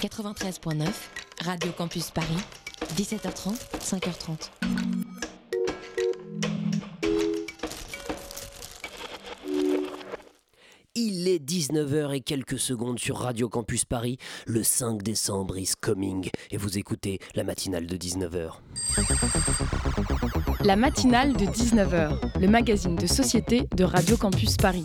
93.9, Radio Campus Paris, 17h30, 5h30. Il est 19h et quelques secondes sur Radio Campus Paris. Le 5 décembre is coming. Et vous écoutez la matinale de 19h. La matinale de 19h, le magazine de société de Radio Campus Paris.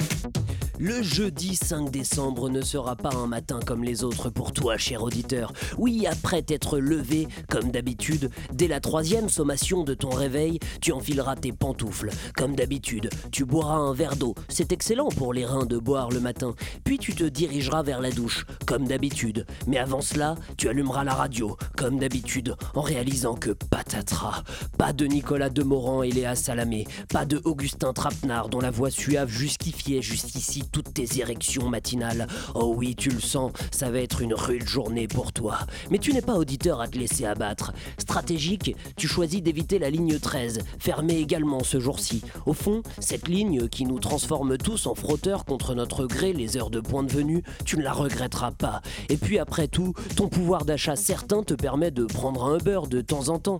Le jeudi 5 décembre ne sera pas un matin comme les autres pour toi, cher auditeur. Oui, après t'être levé, comme d'habitude, dès la troisième sommation de ton réveil, tu enfileras tes pantoufles. Comme d'habitude, tu boiras un verre d'eau. C'est excellent pour les reins de boire le matin. Puis tu te dirigeras vers la douche, comme d'habitude. Mais avant cela, tu allumeras la radio, comme d'habitude, en réalisant que patatras. Pas de Nicolas Demorand et Léa Salamé. Pas de Augustin Trapenard dont la voix suave justifiait jusqu'ici toutes tes érections matinales. Oh oui, tu le sens, ça va être une rude journée pour toi. Mais tu n'es pas auditeur à te laisser abattre. Stratégique, tu choisis d'éviter la ligne 13, fermée également ce jour-ci. Au fond, cette ligne qui nous transforme tous en frotteurs contre notre gré les heures de point de venue, tu ne la regretteras pas. Et puis après tout, ton pouvoir d'achat certain te permet de prendre un Uber de temps en temps.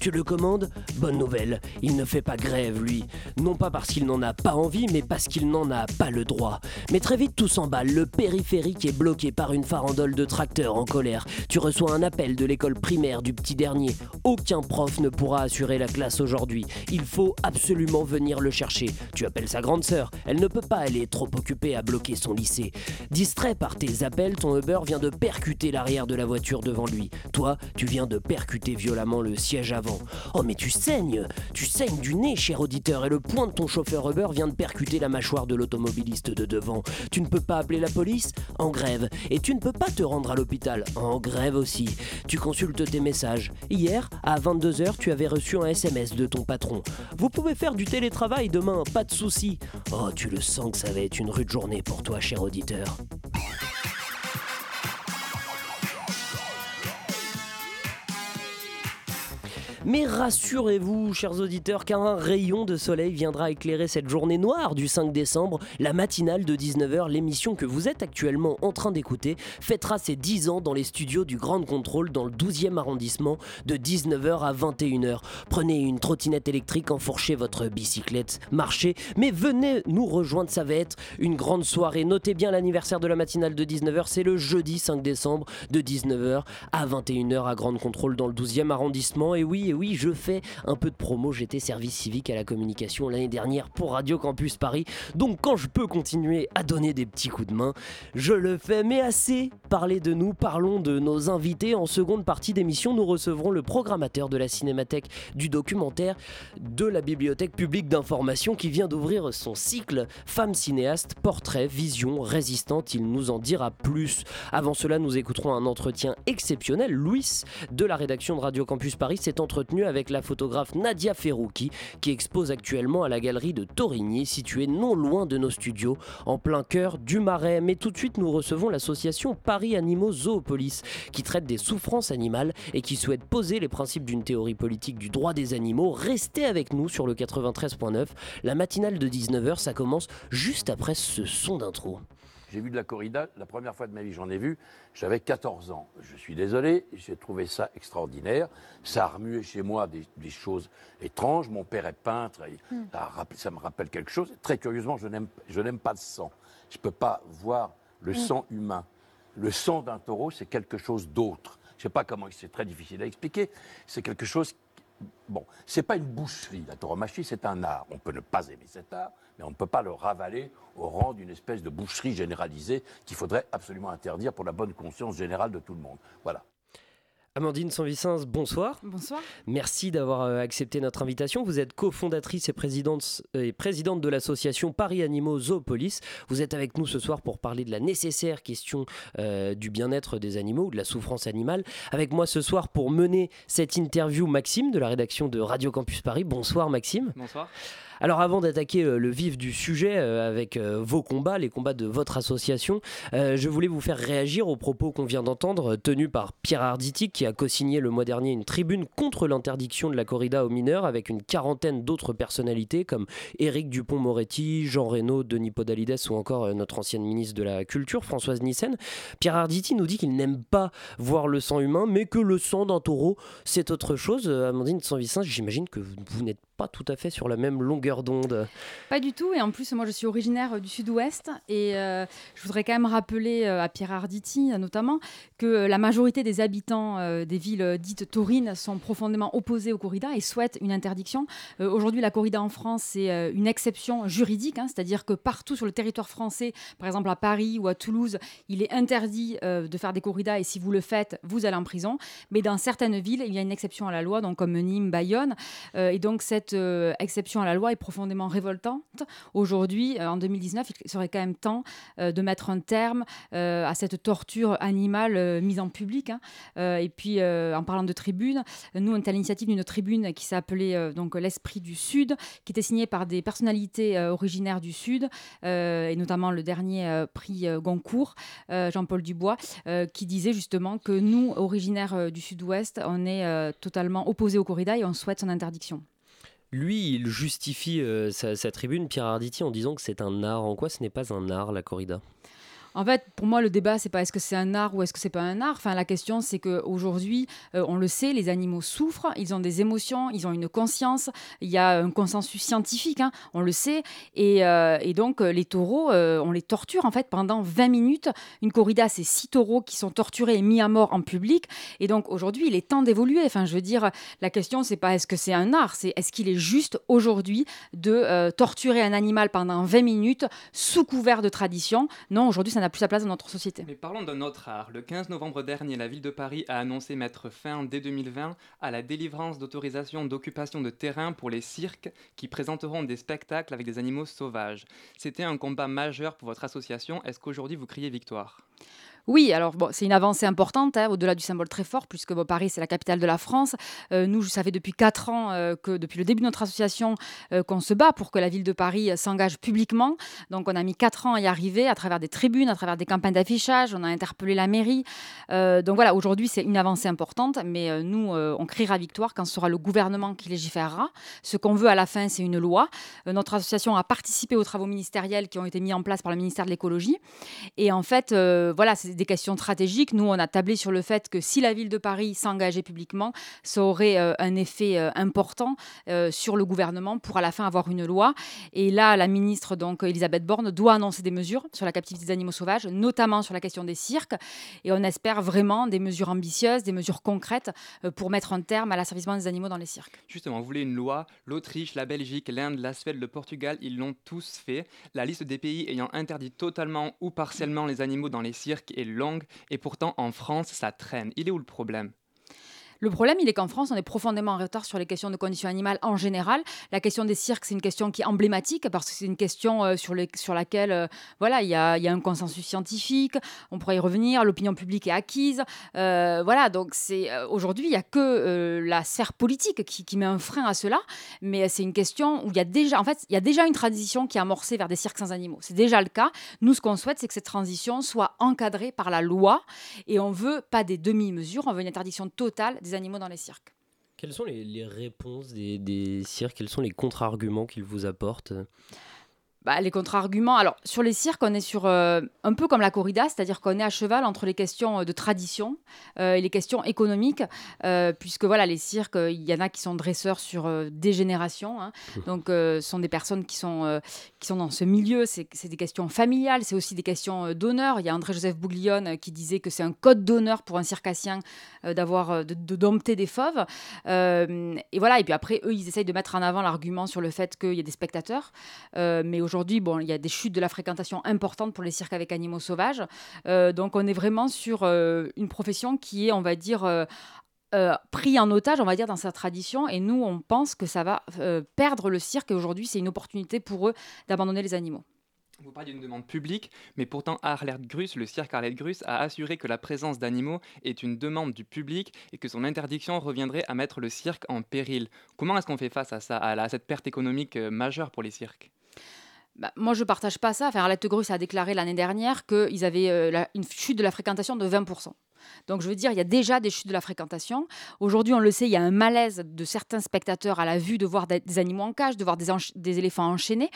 Tu le commandes Bonne nouvelle, il ne fait pas grève lui. Non pas parce qu'il n'en a pas envie, mais parce qu'il n'en a pas le droit. Mais très vite tout s'emballe, le périphérique est bloqué par une farandole de tracteurs en colère. Tu reçois un appel de l'école primaire du petit dernier. Aucun prof ne pourra assurer la classe aujourd'hui. Il faut absolument venir le chercher. Tu appelles sa grande sœur. Elle ne peut pas, est trop occupée à bloquer son lycée. Distrait par tes appels, ton Uber vient de percuter l'arrière de la voiture devant lui. Toi, tu viens de percuter violemment le siège avant. Oh mais tu saignes Tu saignes du nez, cher auditeur, et le poing de ton chauffeur Uber vient de percuter la mâchoire de l'automobiliste de devant. Tu ne peux pas appeler la police En grève. Et tu ne peux pas te rendre à l'hôpital En grève aussi. Tu consultes tes messages. Hier, à 22h, tu avais reçu un SMS de ton patron. Vous pouvez faire du télétravail demain, pas de souci. Oh, tu le sens que ça va être une rude journée pour toi, cher auditeur. Mais rassurez-vous, chers auditeurs, car un rayon de soleil viendra éclairer cette journée noire du 5 décembre. La matinale de 19h, l'émission que vous êtes actuellement en train d'écouter, fêtera ses 10 ans dans les studios du Grand Contrôle dans le 12e arrondissement de 19h à 21h. Prenez une trottinette électrique, enfourchez votre bicyclette, marchez, mais venez nous rejoindre, ça va être une grande soirée. Notez bien l'anniversaire de la matinale de 19h, c'est le jeudi 5 décembre de 19h à 21h à Grand Contrôle dans le 12e arrondissement. Et oui, et oui, je fais un peu de promo. J'étais service civique à la communication l'année dernière pour Radio Campus Paris. Donc quand je peux continuer à donner des petits coups de main, je le fais. Mais assez parlé de nous, parlons de nos invités. En seconde partie d'émission, nous recevrons le programmateur de la Cinémathèque du documentaire de la Bibliothèque publique d'information qui vient d'ouvrir son cycle Femmes cinéastes, portraits, vision, résistante. Il nous en dira plus. Avant cela, nous écouterons un entretien exceptionnel. Louis de la rédaction de Radio Campus Paris s'est entretenu avec la photographe Nadia Ferrouki qui expose actuellement à la galerie de Torigny située non loin de nos studios en plein cœur du Marais. Mais tout de suite nous recevons l'association Paris Animaux Zoopolis qui traite des souffrances animales et qui souhaite poser les principes d'une théorie politique du droit des animaux. Restez avec nous sur le 93.9. La matinale de 19h ça commence juste après ce son d'intro. J'ai vu de la corrida, la première fois de ma vie j'en ai vu, j'avais 14 ans. Je suis désolé, j'ai trouvé ça extraordinaire. Ça a remué chez moi des, des choses étranges. Mon père est peintre, et ça, me rappelle quelque chose. Très curieusement, je n'aime pas le sang. Je ne peux pas voir le sang humain. Le sang d'un taureau, c'est quelque chose d'autre. Je ne sais pas comment, c'est très difficile à expliquer. C'est quelque chose Bon, c'est pas une boucherie, la tauromachie, c'est un art. On peut ne pas aimer cet art, mais on ne peut pas le ravaler au rang d'une espèce de boucherie généralisée qu'il faudrait absolument interdire pour la bonne conscience générale de tout le monde. Voilà. Amandine Sanvicens, bonsoir. Bonsoir. Merci d'avoir euh, accepté notre invitation. Vous êtes cofondatrice et présidente, euh, et présidente de l'association Paris Animaux Zoopolis. Vous êtes avec nous ce soir pour parler de la nécessaire question euh, du bien-être des animaux ou de la souffrance animale. Avec moi ce soir pour mener cette interview, Maxime de la rédaction de Radio Campus Paris. Bonsoir Maxime. Bonsoir. Alors avant d'attaquer euh, le vif du sujet euh, avec euh, vos combats, les combats de votre association, je voulais vous faire réagir aux propos qu'on vient d'entendre tenus par Pierre Arditi qui a co-signé le mois dernier une tribune contre l'interdiction de la corrida aux mineurs avec une quarantaine d'autres personnalités comme Éric Dupont-Moretti, Jean Reynaud, Denis Podalides ou encore notre ancienne ministre de la Culture, Françoise Nissen. Pierre Arditi nous dit qu'il n'aime pas voir le sang humain mais que le sang d'un taureau c'est autre chose. Amandine Sanvicin, j'imagine que vous n'êtes pas tout à fait sur la même longueur d'onde. Pas du tout. Et en plus, moi, je suis originaire euh, du sud-ouest. Et euh, je voudrais quand même rappeler euh, à Pierre Arditi, notamment, que la majorité des habitants des villes dites taurines sont profondément opposés aux corridas et souhaitent une interdiction. Aujourd'hui, la corrida en France, c'est une exception juridique. Hein, C'est-à-dire que partout sur le territoire français, par exemple à Paris ou à Toulouse, il est interdit de faire des corridas. Et si vous le faites, vous allez en prison. Mais dans certaines villes, il y a une exception à la loi, donc comme Nîmes, Bayonne. et donc, cette euh, exception à la loi est profondément révoltante. Aujourd'hui, euh, en 2019, il serait quand même temps euh, de mettre un terme à cette torture animale mise en public. Hein. et puis, en parlant de tribune, nous, on est à l'initiative d'une tribune qui s'appelait donc l'Esprit du Sud, qui était signée par des personnalités originaires du Sud, et notamment le dernier prix Goncourt, Jean-Paul Dubois, qui disait justement que nous, originaires du Sud-Ouest, on est totalement opposés au corrida et on souhaite son interdiction. Lui, il justifie euh, sa, tribune, Pierre Arditi, en disant que c'est un art. En quoi ce n'est pas un art, la corrida? En fait, pour moi, le débat, c'est pas est-ce que c'est un art ou est-ce que c'est pas un art. Enfin, la question, c'est qu'aujourd'hui, euh, on le sait, les animaux souffrent, ils ont des émotions, ils ont une conscience. Il y a un consensus scientifique, hein, on le sait. Et, euh, donc, euh, les taureaux, on les torture en fait pendant 20 minutes. Une corrida, c'est six taureaux qui sont torturés et mis à mort en public. Et donc, aujourd'hui, il est temps d'évoluer. Enfin, je veux dire, la question, c'est pas est-ce que c'est un art, c'est est-ce qu'il est juste aujourd'hui de torturer un animal pendant 20 minutes sous couvert de tradition? Non, aujourd'hui, n'a plus sa place dans notre société. Mais parlons d'un autre art. Le 15 novembre dernier, la ville de Paris a annoncé mettre fin dès 2020 à la délivrance d'autorisation d'occupation de terrain pour les cirques qui présenteront des spectacles avec des animaux sauvages. C'était un combat majeur pour votre association. Est-ce qu'aujourd'hui vous criez victoire? Oui, alors bon, c'est une avancée importante, hein, au-delà du symbole très fort, puisque Paris, c'est la capitale de la France. Euh, nous, ça fait depuis quatre ans euh, que, depuis le début de notre association, euh, qu'on se bat pour que la ville de Paris s'engage publiquement. Donc, on a mis quatre ans à y arriver, à travers des tribunes, à travers des campagnes d'affichage. On a interpellé la mairie. donc voilà, aujourd'hui, c'est une avancée importante, mais nous, on criera victoire quand ce sera le gouvernement qui légiférera. Ce qu'on veut à la fin, c'est une loi. notre association a participé aux travaux ministériels qui ont été mis en place par le ministère de l'écologie. Et en fait, voilà, c'est des questions stratégiques. Nous, on a tablé sur le fait que si la ville de Paris s'engageait publiquement, ça aurait euh, un effet euh, important euh, sur le gouvernement pour à la fin avoir une loi. Et là, la ministre, donc Elisabeth Borne, doit annoncer des mesures sur la captivité des animaux sauvages, notamment sur la question des cirques. Et on espère vraiment des mesures ambitieuses, des mesures concrètes pour mettre un terme à l'asservissement des animaux dans les cirques. Justement, vous voulez une loi. L'Autriche, la Belgique, l'Inde, la Suède, le Portugal, ils l'ont tous fait. La liste des pays ayant interdit totalement ou partiellement les animaux dans les cirques longue et pourtant en France ça traîne. Il est où le problème? Le problème, il est qu'en France, on est profondément en retard sur les questions de conditions animales en général. La question des cirques, c'est une question qui est emblématique parce que c'est une question euh, sur, laquelle euh, voilà, il y a, un consensus scientifique. On pourrait y revenir. L'opinion publique est acquise. Euh, voilà, donc aujourd'hui, il n'y a que la sphère politique qui, met un frein à cela. Mais c'est une question où il y a déjà, en fait, y a déjà une transition qui est amorcée vers des cirques sans animaux. C'est déjà le cas. Nous, ce qu'on souhaite, c'est que cette transition soit encadrée par la loi et on veut pas des demi-mesures, on veut une interdiction totale des animaux dans les cirques. Quelles sont les, réponses des, cirques? Quels sont les contre-arguments qu'ils vous apportent bah, les contre-arguments. Alors, sur les cirques, on est sur euh, un peu comme la corrida, c'est-à-dire qu'on est à cheval entre les questions euh, de tradition euh, et les questions économiques, puisque voilà, les cirques, il y en a qui sont dresseurs sur des générations. Hein. Mmh. donc, ce sont des personnes qui sont, qui sont dans ce milieu. C'est des questions familiales, c'est aussi des questions d'honneur. Il y a André-Joseph Bouglione qui disait que c'est un code d'honneur pour un circassien d'avoir de, de, dompter des fauves. et voilà, et puis après, eux, ils essayent de mettre en avant l'argument sur le fait qu'il y a des spectateurs. mais aujourd'hui, bon, il y a des chutes de la fréquentation importantes pour les cirques avec animaux sauvages. donc on est vraiment sur une profession qui est, on va dire, pris en otage, on va dire, dans sa tradition. Et nous, on pense que ça va perdre le cirque. Et aujourd'hui, c'est une opportunité pour eux d'abandonner les animaux. Vous parlez d'une demande publique, mais pourtant Arlert Grus, le cirque Arlert Grus, a assuré que la présence d'animaux est une demande du public et que son interdiction reviendrait à mettre le cirque en péril. Comment est-ce qu'on fait face à ça, à, cette perte économique euh, majeure pour les cirques? Bah, moi, je ne partage pas ça. Enfin, Arlette Grus a déclaré l'année dernière qu'ils avaient euh, une chute de la fréquentation de 20%. Donc je veux dire, il y a déjà des chutes de la fréquentation. Aujourd'hui, on le sait, il y a un malaise de certains spectateurs à la vue de voir des animaux en cage, de voir des, éléphants enchaînés.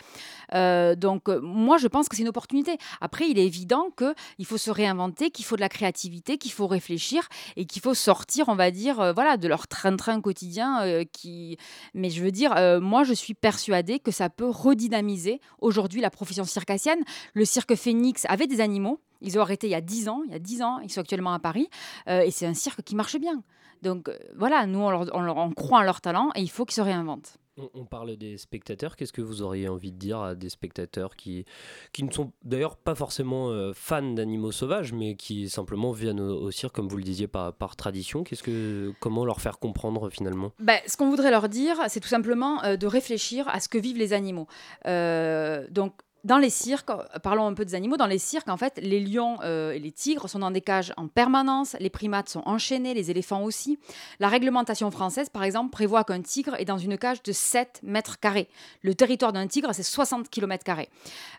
Euh, donc euh, moi, je pense que c'est une opportunité. Après, il est évident qu'il faut se réinventer, qu'il faut de la créativité, qu'il faut réfléchir et qu'il faut sortir, on va dire, euh, voilà, de leur train-train quotidien. qui... Mais je veux dire, moi, je suis persuadée que ça peut redynamiser aujourd'hui la profession circassienne. Le cirque Phoenix avait des animaux. Ils ont arrêté il y a 10 ans. Il y a 10 ans, ils sont actuellement à Paris. Euh, et c'est un cirque qui marche bien. Donc euh, voilà, nous, on, leur, croit en leur talent et il faut qu'ils se réinventent. On parle des spectateurs. Qu'est-ce que vous auriez envie de dire à des spectateurs qui, qui ne sont d'ailleurs pas forcément euh, fans d'animaux sauvages, mais qui simplement viennent au, cirque, comme vous le disiez, par, par tradition? Qu'est-ce que, Comment leur faire comprendre finalement? Ben, Ce qu'on voudrait leur dire, c'est tout simplement de réfléchir à ce que vivent les animaux. donc, dans les cirques, parlons un peu des animaux, dans les cirques, en fait, les lions euh, et les tigres sont dans des cages en permanence, les primates sont enchaînés, les éléphants aussi. La réglementation française, par exemple, prévoit qu'un tigre est dans une cage de 7 mètres carrés. Le territoire d'un tigre, c'est 60 km carrés.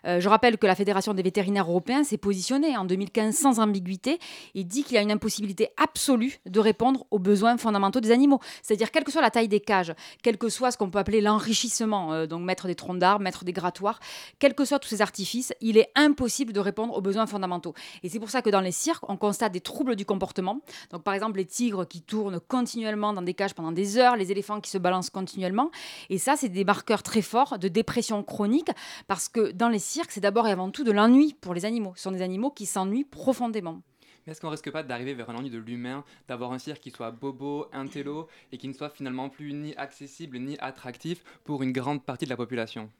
Euh, je rappelle que la Fédération des vétérinaires européens s'est positionnée en 2015 sans ambiguïté et dit qu'il y a une impossibilité absolue de répondre aux besoins fondamentaux des animaux. C'est-à-dire, quelle que soit la taille des cages, quel que soit ce qu'on peut appeler l'enrichissement, euh, donc mettre des troncs d'arbres, mettre des grattoirs, quel que soit tous ces artifices, il est impossible de répondre aux besoins fondamentaux. Et c'est pour ça que dans les cirques, on constate des troubles du comportement. Donc par exemple, les tigres qui tournent continuellement dans des cages pendant des heures, les éléphants qui se balancent continuellement. Et ça, c'est des marqueurs très forts de dépression chronique, parce que dans les cirques, c'est d'abord et avant tout de l'ennui pour les animaux. Ce sont des animaux qui s'ennuient profondément. Mais est-ce qu'on risque pas d'arriver vers un ennui de l'humain, d'avoir un cirque qui soit bobo, intello, et qui ne soit finalement plus ni accessible ni attractif pour une grande partie de la population?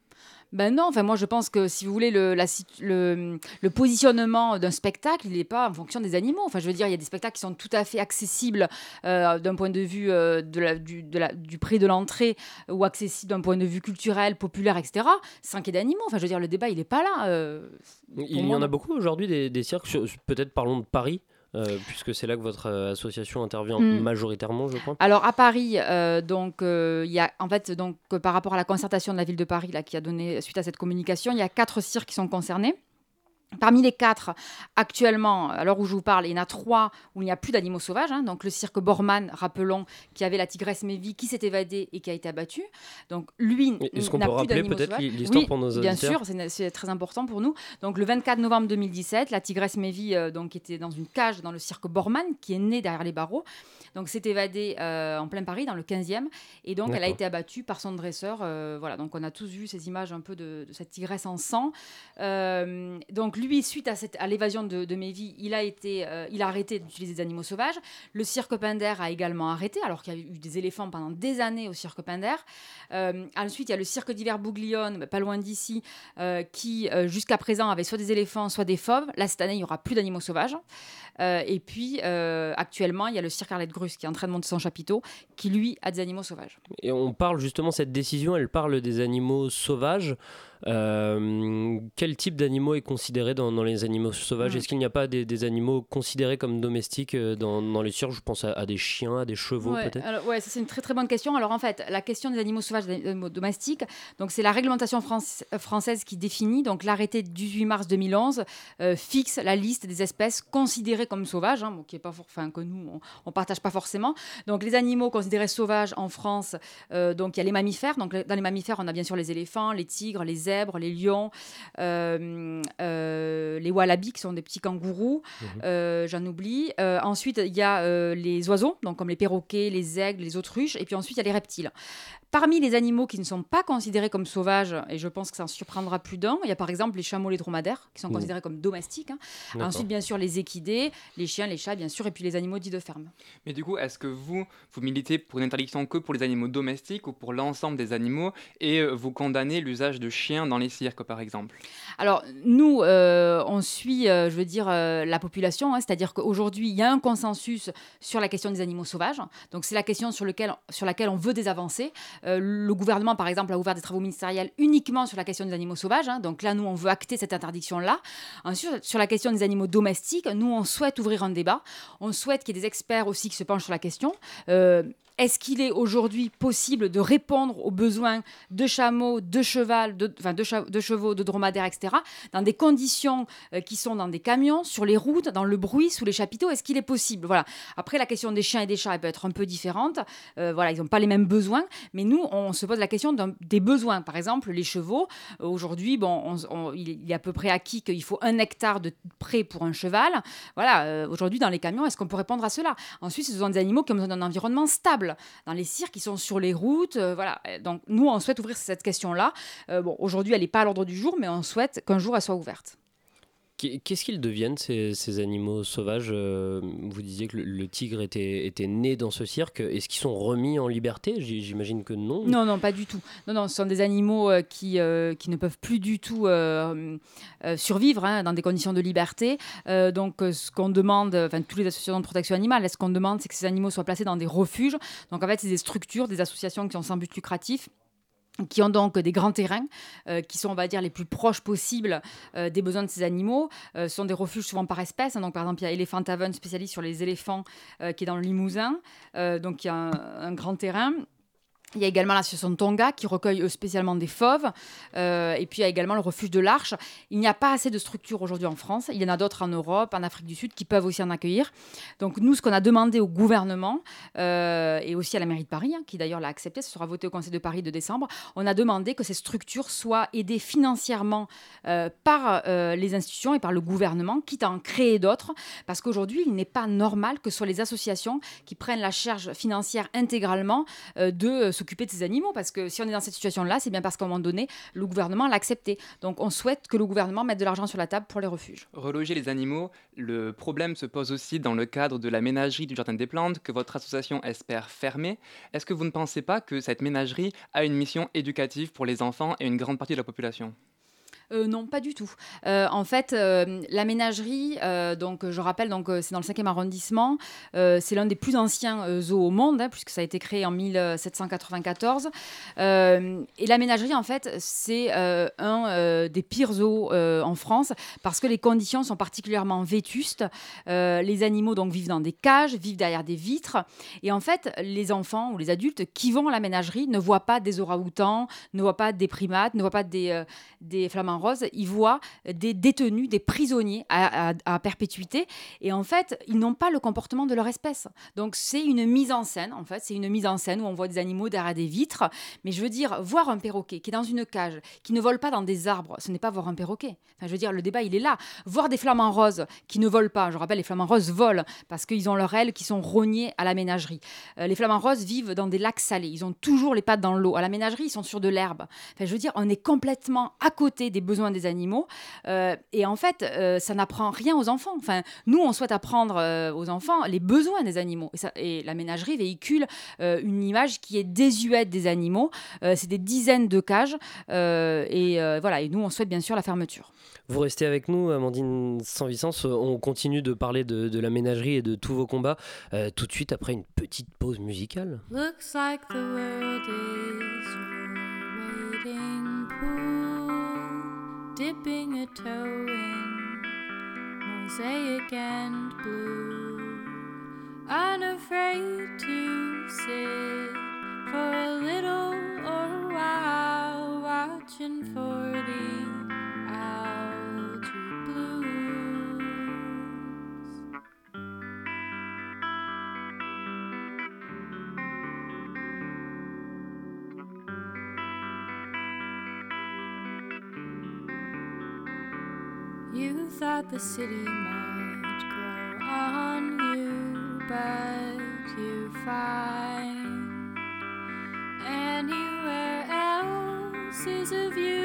Ben non, enfin moi je pense que si vous voulez le, le, positionnement d'un spectacle, il n'est pas en fonction des animaux. Enfin je veux dire, il y a des spectacles qui sont tout à fait accessibles euh, d'un point de vue euh, de la, du, de la, du prix de l'entrée ou accessibles d'un point de vue culturel, populaire, etc. Sans qu'il y ait d'animaux. Enfin je veux dire, le débat il n'est pas là. Euh, il y en a beaucoup aujourd'hui des, des cirques, peut-être parlons de Paris. Euh, puisque c'est là que votre euh, association intervient mm. majoritairement, je crois. Alors à Paris, euh, donc il y a en fait donc par rapport à la concertation de la ville de Paris là qui a donné suite à cette communication, il y a quatre cirques qui sont concernés. Parmi les quatre, actuellement, à l'heure où je vous parle, il y en a trois où il n'y a plus d'animaux sauvages. Hein. donc le cirque Borman, rappelons, qui avait la tigresse Mévi, qui s'est évadée et qui a été abattue. Donc lui n'a plus d'animaux sauvages. l'histoire oui, pour nos Bien sûr, c'est très important pour nous. Donc le 24 novembre 2017, la tigresse Mévi euh, donc était dans une cage dans le cirque Borman, qui est né derrière les barreaux. Donc s'est évadée euh, en plein Paris, dans le 15e, et donc elle a été abattue par son dresseur. Euh, voilà, donc on a tous vu ces images un peu de, de cette tigresse en sang. donc lui, suite à, cette, à l'évasion de, de Mévi, il a, été, euh, il a arrêté d'utiliser des animaux sauvages. Le cirque Pinder a également arrêté, alors qu'il y a eu des éléphants pendant des années au cirque Pinder. Euh, ensuite, il y a le cirque d'hiver Bouglione, pas loin d'ici, euh, qui jusqu'à présent avait soit des éléphants, soit des fauves. Là, cette année, il n'y aura plus d'animaux sauvages. et puis, actuellement, il y a le cirque Arlette Qui est en train de monter son chapiteau, qui lui a des animaux sauvages. Et on parle justement, cette décision, elle parle des animaux sauvages. Euh, quel type d'animaux est considéré dans, les animaux sauvages mm. Est-ce qu'il n'y a pas des, animaux considérés comme domestiques euh, dans, les cirques Je pense à, des chiens, à des chevaux peut-être Ouais, c'est une très très bonne question. Alors en fait, la question des animaux sauvages, des animaux domestiques, donc c'est la réglementation française qui définit, donc l'arrêté du 18 mars 2011 euh, fixe la liste des espèces considérées comme sauvages, hein, qui est pas enfin, que nous on, ne partage pas forcément. Donc les animaux considérés sauvages en France, donc il y a les mammifères. Donc dans les mammifères, on a bien sûr les éléphants, les tigres, les zèbres, les lions, euh, euh, les wallabies qui sont des petits kangourous, mhm. euh, j'en oublie. ensuite, il y a les oiseaux, donc comme les perroquets, les aigles, les autruches, et puis ensuite il y a les reptiles. Parmi les animaux qui ne sont pas considérés comme sauvages, et je pense que ça en surprendra plus d'un, il y a par exemple les chameaux, les dromadaires, qui sont considérés comme domestiques. Hein. Ensuite, bien sûr, les équidés, les chiens, les chats, bien sûr, et puis les animaux dits de ferme. Mais du coup, est-ce que vous, vous militez pour une interdiction que pour les animaux domestiques ou pour l'ensemble des animaux, et vous condamnez l'usage de chiens dans les cirques, par exemple Alors, nous, euh, on suit, euh, je veux dire, euh, la population, hein, c'est-à-dire qu'aujourd'hui, il y a un consensus sur la question des animaux sauvages. Donc, c'est la question sur, lequel, sur laquelle on veut des avancées. le gouvernement, par exemple, a ouvert des travaux ministériels uniquement sur la question des animaux sauvages. Hein. donc là, nous, on veut acter cette interdiction-là. Sur la question des animaux domestiques, nous, on souhaite ouvrir un débat. On souhaite qu'il y ait des experts aussi qui se penchent sur la question. Est-ce qu'il est aujourd'hui possible de répondre aux besoins de chameaux, de, cheval, de, chevaux, de dromadaires, etc., dans des conditions euh, qui sont dans des camions, sur les routes, dans le bruit, sous les chapiteaux? Est-ce qu'il est possible? Voilà. Après, la question des chiens et des chats, elle peut être un peu différente. Euh, voilà, ils n'ont pas les mêmes besoins, mais nous, on se pose la question des besoins. Par exemple, les chevaux. Euh, aujourd'hui, bon, il est à peu près acquis qu'il faut un hectare de près pour un cheval. Voilà. aujourd'hui, dans les camions, est-ce qu'on peut répondre à cela? Ensuite, ce sont des animaux qui ont besoin d'un environnement stable dans les cirques, qui sont sur les routes. Euh, voilà. Donc nous, on souhaite ouvrir cette question-là. Euh, bon, aujourd'hui, elle n'est pas à l'ordre du jour, mais on souhaite qu'un jour, elle soit ouverte. Qu'est-ce qu'ils deviennent, ces, animaux sauvages euh, Vous disiez que le, tigre était, né dans ce cirque. Est-ce qu'ils sont remis en liberté? J'imagine que non. Non, non, pas du tout. Non, non, ce sont des animaux euh, qui, euh, qui ne peuvent plus du tout survivre hein, dans des conditions de liberté. donc, ce qu'on demande, enfin, toutes les associations de protection animale, ce qu'on demande, c'est que ces animaux soient placés dans des refuges. Donc, en fait, c'est des structures, des associations qui sont sans but lucratif qui ont donc des grands terrains, euh, qui sont, on va dire, les plus proches possibles euh, des besoins de ces animaux. Euh, ce sont des refuges souvent par espèce. Donc, par exemple, il y a Elephant Haven, spécialiste sur les éléphants, qui est dans le Limousin. donc, il y a un grand terrain. Il y a également l'association Tonga qui recueille spécialement des fauves. Euh, et puis il y a également le refuge de l'Arche. Il n'y a pas assez de structures aujourd'hui en France. Il y en a d'autres en Europe, en Afrique du Sud qui peuvent aussi en accueillir. Donc nous, ce qu'on a demandé au gouvernement euh, et aussi à la mairie de Paris, hein, qui d'ailleurs l'a accepté, ce sera voté au Conseil de Paris de décembre, on a demandé que ces structures soient aidées financièrement euh, par les institutions et par le gouvernement, quitte à en créer d'autres. Parce qu'aujourd'hui, il n'est pas normal que ce soit les associations qui prennent la charge financière intégralement de ce s'occuper de ces animaux. Parce que si on est dans cette situation-là, c'est bien parce qu'à un moment donné, le gouvernement l'a accepté. Donc on souhaite que le gouvernement mette de l'argent sur la table pour les refuges. Reloger les animaux, le problème se pose aussi dans le cadre de la ménagerie du Jardin des Plantes que votre association espère fermer. Est-ce que vous ne pensez pas que cette ménagerie a une mission éducative pour les enfants et une grande partie de la population? Euh, non, pas du tout. Euh, en fait, euh, la ménagerie, donc je rappelle, c'est dans le 5e arrondissement. c'est l'un des plus anciens zoos au monde, hein, puisque ça a été créé en 1794. et la ménagerie, en fait, c'est un des pires zoos en France parce que les conditions sont particulièrement vétustes. les animaux donc vivent dans des cages, vivent derrière des vitres, et en fait, les enfants ou les adultes qui vont à la ménagerie ne voient pas des orang-outans, ne voient pas des primates, ne voient pas des, des flamands rose, ils voient des détenus, des prisonniers à, perpétuité. Et en fait, ils n'ont pas le comportement de leur espèce. Donc c'est une mise en scène, en fait. C'est une mise en scène où on voit des animaux derrière des vitres. Mais je veux dire, voir un perroquet qui est dans une cage, qui ne vole pas dans des arbres, ce n'est pas voir un perroquet. Enfin, je veux dire, le débat, il est là. Voir des flamants roses qui ne volent pas. Je rappelle, les flamants roses volent parce qu'ils ont leurs ailes qui sont rognées à la ménagerie. Euh, les flamants roses vivent dans des lacs salés. Ils ont toujours les pattes dans l'eau. À la ménagerie, ils sont sur de l'herbe. Enfin, je veux dire, on est complètement à côté des besoins des animaux. Euh, et en fait, euh, ça n'apprend rien aux enfants. Enfin, nous, on souhaite apprendre euh, aux enfants les besoins des animaux. Et, ça, et la ménagerie véhicule une image qui est désuète des animaux. c'est des dizaines de cages. et voilà. Et nous, on souhaite bien sûr la fermeture. Vous restez avec nous, Amandine Sans-Vicence. On continue de parler de, de, la ménagerie et de tous vos combats tout de suite après une petite pause musicale. Looks like the world is waiting pool. Dipping a toe in mosaic and blue. Unafraid to sit for a little or a while, watching for The city might grow on you, but you find anywhere else is a view,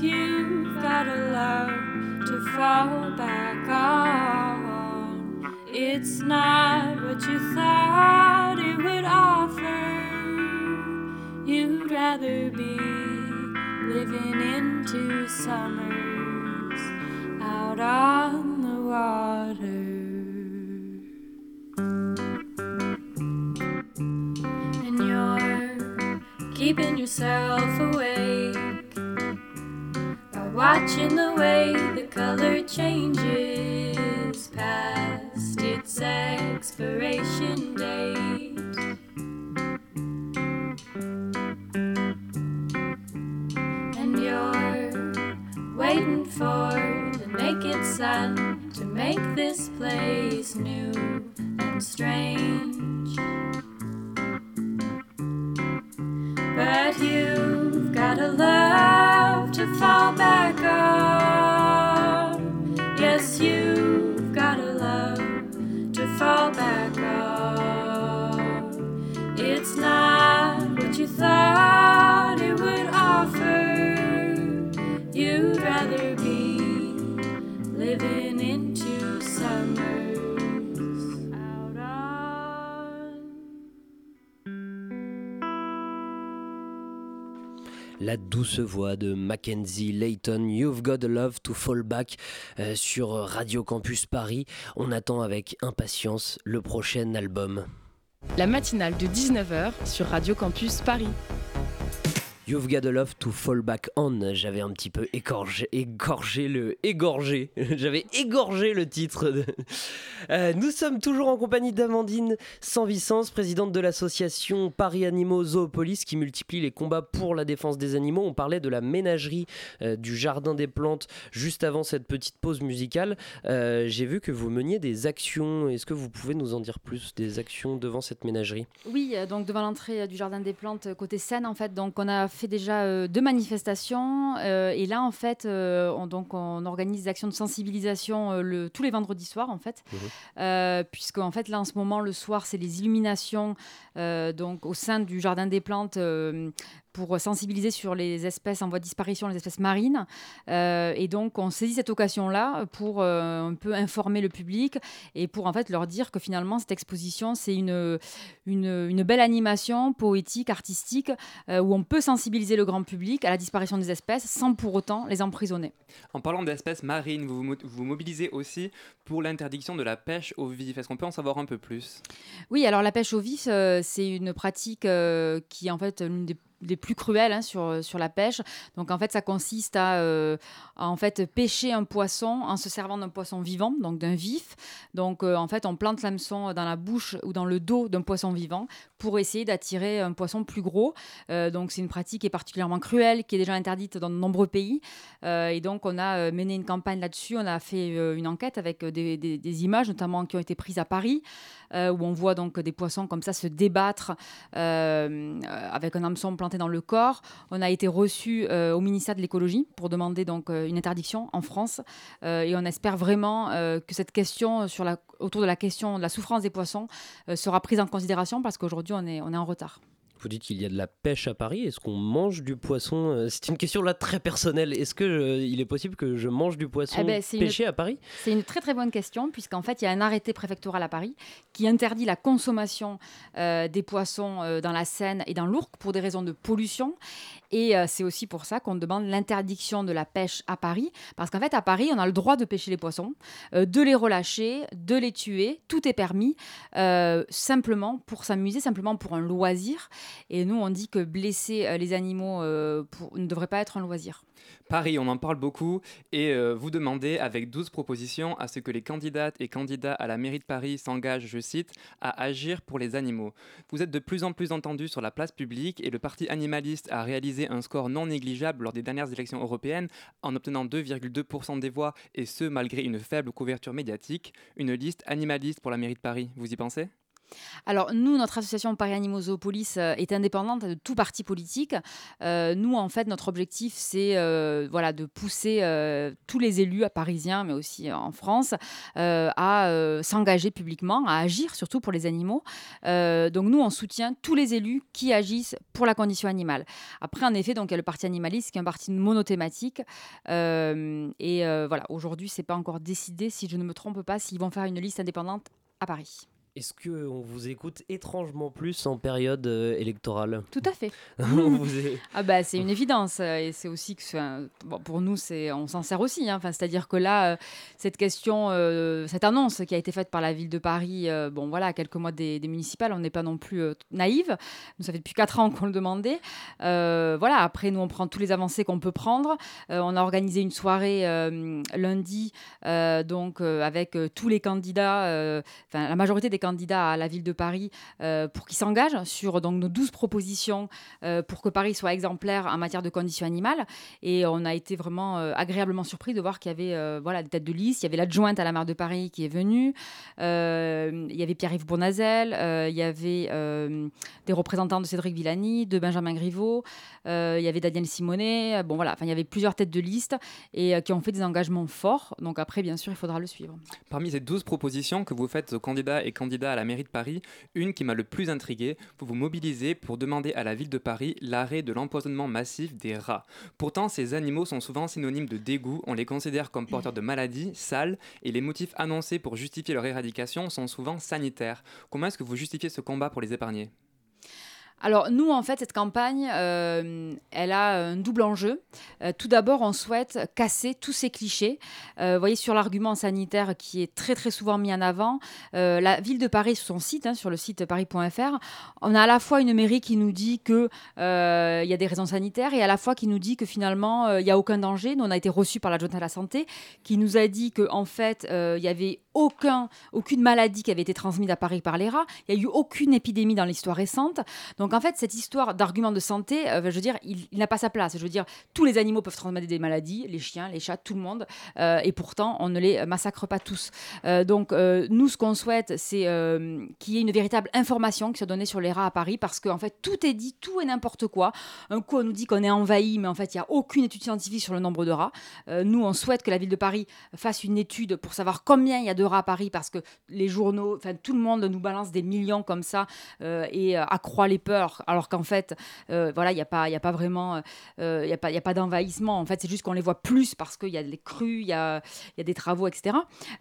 You've got a love to fall back on. It's not what you thought it would offer. You'd rather be living into summers out on the water. And you're keeping yourself awake by watching the way the color changes past its expiration date. And you're waiting for the naked sun to make this place new and strange. To fall back on. Yes, you've got a love to fall back on. It's not what you thought La douce voix de Mackenzie Layton, You've Got a Love to Fall Back euh, sur Radio Campus Paris. On attend avec impatience le prochain album. La matinale de 19h sur Radio Campus Paris. You've Got a Love to Fall Back On. J'avais un petit peu égorgé, égorgé le. Égorgé. J'avais égorgé le titre. Euh, nous sommes toujours en compagnie d'Amandine Sanvicence, présidente de l'association Paris Animaux Zoopolis, qui multiplie les combats pour la défense des animaux. On parlait de la ménagerie euh, du Jardin des Plantes juste avant cette petite pause musicale. Euh, J'ai vu que vous meniez des actions. Est-ce que vous pouvez nous en dire plus des actions devant cette ménagerie? Oui, donc devant l'entrée du jardin des plantes côté Seine, en fait, donc on a fait déjà euh, deux manifestations euh, et là, en fait, euh, on, donc on organise des actions de sensibilisation le, tous les vendredis soirs, en fait, Euh, puisque en fait là en ce moment le soir c'est les illuminations donc au sein du jardin des plantes. Pour sensibiliser sur les espèces en voie de disparition, les espèces marines. Euh, et donc, on saisit cette occasion-là pour euh, un peu informer le public et pour en fait leur dire que finalement, cette exposition, c'est une, une, une belle animation poétique, artistique, euh, où on peut sensibiliser le grand public à la disparition des espèces sans pour autant les emprisonner. En parlant d'espèces marines, vous vous mo- vous mobilisez aussi pour l'interdiction de la pêche au vif. Est-ce qu'on peut en savoir un peu plus? Oui, alors la pêche au vif, c'est une pratique qui est en fait l'une des des plus cruelles hein, sur, sur la pêche. Donc en fait, ça consiste à, euh, à, en fait pêcher un poisson en se servant d'un poisson vivant, donc d'un vif. Donc euh, en fait, on plante l'hameçon dans la bouche ou dans le dos d'un poisson vivant pour essayer d'attirer un poisson plus gros. Euh, donc c'est une pratique qui est particulièrement cruelle, qui est déjà interdite dans de nombreux pays. Euh, et donc on a euh, mené une campagne là-dessus. On a fait euh, une enquête avec euh, des, images, notamment qui ont été prises à Paris, euh, où on voit donc des poissons comme ça se débattre euh, euh, avec un hameçon planté dans le corps. On a été reçu euh, au ministère de l'écologie pour demander donc euh, une interdiction en France, Euh, et on espère vraiment que cette question sur la, autour de la question de la souffrance des poissons sera prise en considération parce qu'aujourd'hui on est, on est en retard. Vous dites qu'il y a de la pêche à Paris. Est-ce qu'on mange du poisson Euh, C'est une question là très personnelle. Est-ce que euh, il est possible que je mange du poisson Eh ben, une- pêché à Paris? C'est une très très bonne question, puisqu'en fait, il y a un arrêté préfectoral à Paris qui interdit la consommation euh, des poissons euh, dans la Seine et dans l'Ourcq pour des raisons de pollution. Et euh, c'est aussi pour ça qu'on demande l'interdiction de la pêche à Paris, parce qu'en fait, à Paris, on a le droit de pêcher les poissons, euh, de les relâcher, de les tuer, tout est permis, euh, simplement pour s'amuser, simplement pour un loisir. Et nous, on dit que blesser les animaux ne devrait pas être un loisir. Paris, on en parle beaucoup et euh, vous demandez avec 12 propositions à ce que les candidates et candidats à la mairie de Paris s'engagent, je cite, à agir pour les animaux. Vous êtes de plus en plus entendus sur la place publique et le parti animaliste a réalisé un score non négligeable lors des dernières élections européennes en obtenant 2,2% des voix et ce malgré une faible couverture médiatique. Une liste animaliste pour la mairie de Paris, vous y pensez? Alors, nous, notre association Paris Animaux Zoopolis euh, est indépendante de tout parti politique. Euh, nous, en fait, notre objectif, c'est euh, voilà, de pousser tous les élus parisiens, mais aussi en France, à s'engager publiquement, à agir surtout pour les animaux. Donc, nous, on soutient tous les élus qui agissent pour la condition animale. Après, en effet, donc, il y a le parti animaliste qui est un parti monothématique. Et voilà, aujourd'hui, c'est pas encore décidé, si je ne me trompe pas, s'ils vont faire une liste indépendante à Paris. Est-ce que on vous écoute étrangement plus en période euh, électorale? Tout à fait. Est- Ah bah c'est une évidence euh, et c'est aussi que bon, pour nous c'est on s'en sert aussi hein. enfin c'est-à-dire que là euh, cette question euh, cette annonce qui a été faite par la ville de Paris bon voilà à quelques mois des, des municipales on n'est pas non plus naïve nous ça fait depuis quatre ans qu'on le demandait voilà après nous on prend tous les avancées qu'on peut prendre on a organisé une soirée lundi donc avec tous les candidats enfin la majorité des candidats à la ville de Paris euh, pour qu'ils s'engagent sur donc nos 12 propositions euh, pour que Paris soit exemplaire en matière de conditions animales. Et on a été vraiment euh, agréablement surpris de voir qu'il y avait voilà, des têtes de liste. Il y avait l'adjointe à la maire de Paris qui est venue. Il y avait Pierre-Yves Bournazel. il y avait des représentants de Cédric Villani, de Benjamin Griveaux. il y avait Daniel Simonet. Bon, voilà, il y avait plusieurs têtes de liste et qui ont fait des engagements forts. Donc après, bien sûr, il faudra le suivre. Parmi ces 12 propositions que vous faites aux candidats et candidats à la mairie de Paris, une qui m'a le plus intrigué, vous vous mobilisez pour demander à la ville de Paris l'arrêt de l'empoisonnement massif des rats. Pourtant, ces animaux sont souvent synonymes de dégoût, on les considère comme porteurs de maladies, sales, et les motifs annoncés pour justifier leur éradication sont souvent sanitaires. Comment est-ce que vous justifiez ce combat pour les épargner? Alors nous, en fait, cette campagne, euh, elle a un double enjeu. Euh, tout d'abord, on souhaite casser tous ces clichés. Euh, vous voyez, sur l'argument sanitaire qui est très très souvent mis en avant, euh, la ville de Paris, sur son site, hein, sur le site paris.fr, on a à la fois une mairie qui nous dit qu'il y a des raisons sanitaires et à la fois qui nous dit que finalement, euh, il n'y a aucun danger. Nous, on a été reçus par l'adjointe à la santé qui nous a dit qu'en en fait, euh, il n'y avait aucun, aucune maladie qui avait été transmise à Paris par les rats. Il n'y a eu aucune épidémie dans l'histoire récente. Donc en fait, cette histoire d'argument de santé, euh, je veux dire, il, n'a pas sa place. Je veux dire, tous les animaux peuvent transmettre des maladies, les chiens, les chats, tout le monde. Euh, et pourtant, on ne les massacre pas tous. Euh, donc nous, ce qu'on souhaite, c'est qu'il y ait une véritable information qui soit donnée sur les rats à Paris parce qu'en fait, tout est dit, tout est n'importe quoi. Un coup, on nous dit qu'on est envahi, mais en fait, il n'y a aucune étude scientifique sur le nombre de rats. Nous, on souhaite que la ville de Paris fasse une étude pour savoir combien il y a de à Paris parce que les journaux, enfin tout le monde nous balance des millions comme ça euh, et euh, accroît les peurs, alors qu'en fait, euh, voilà, il n'y a pas, a pas vraiment, il y a pas, pas d'envahissement. En fait, c'est juste qu'on les voit plus parce qu'il y a des crues, il y a, y a des travaux, etc.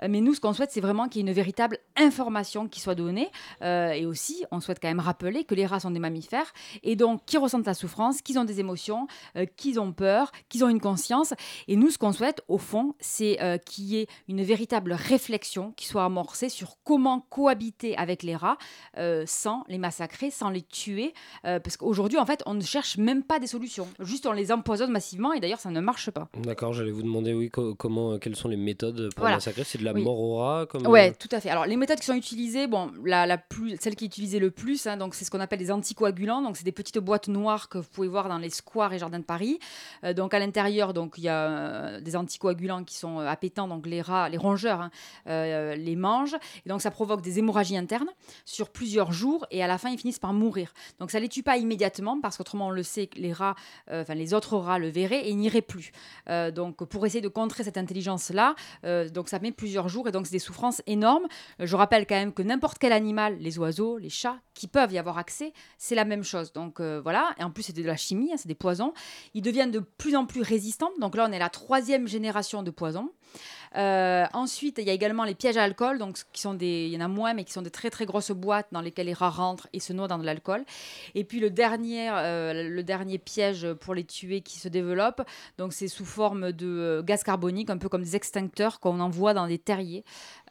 Mais nous, ce qu'on souhaite, c'est vraiment qu'il y ait une véritable information qui soit donnée et aussi, on souhaite quand même rappeler que les rats sont des mammifères et donc qui ressentent la souffrance, qu'ils ont des émotions, qu'ils ont peur, qu'ils ont une conscience. Et nous, ce qu'on souhaite, au fond, c'est qu'il y ait une véritable réflexion qui soit amorcée sur comment cohabiter avec les rats euh, sans les massacrer, sans les tuer. Euh, parce qu'aujourd'hui, en fait, on ne cherche même pas des solutions. Juste, on les empoisonne massivement et d'ailleurs, ça ne marche pas. D'accord, j'allais vous demander oui, co- comment, euh, quelles sont les méthodes pour Voilà. massacrer? C'est de la Oui. mort au rat comme, Ouais, tout à fait. Alors, les méthodes qui sont utilisées, bon, la, la plus, celle qui est utilisée le plus, hein, donc c'est ce qu'on appelle des anticoagulants. Donc, c'est des petites boîtes noires que vous pouvez voir dans les squares et jardins de Paris. Euh, donc, à l'intérieur, donc il y a des anticoagulants qui sont appétants. Donc, les rats, les rongeurs, hein, euh, les mangent. Et donc, ça provoque des hémorragies internes sur plusieurs jours. Et à la fin, ils finissent par mourir. Donc, ça les tue pas immédiatement parce qu'autrement, on le sait, les rats, euh, enfin les autres rats le verraient et n'iraient plus. Euh, donc, pour essayer de contrer cette intelligence-là, euh, donc ça met plusieurs jours et donc c'est des souffrances énormes. Je rappelle quand même que n'importe quel animal, les oiseaux, les chats, qui peuvent y avoir accès, c'est la même chose. Donc voilà, et en plus c'est de la chimie, hein, c'est des poisons. Ils deviennent de plus en plus résistants. Donc là, on est la troisième génération de poisons. Ensuite, il y a également les pièges à alcool, donc qui sont des, il y en a moins, mais qui sont des très très grosses boîtes dans lesquelles les rats rentrent et se noient dans de l'alcool. Et puis le dernier, euh, le dernier piège pour les tuer qui se développe, donc c'est sous forme de euh, gaz carbonique, un peu comme des extincteurs qu'on envoie dans des terriers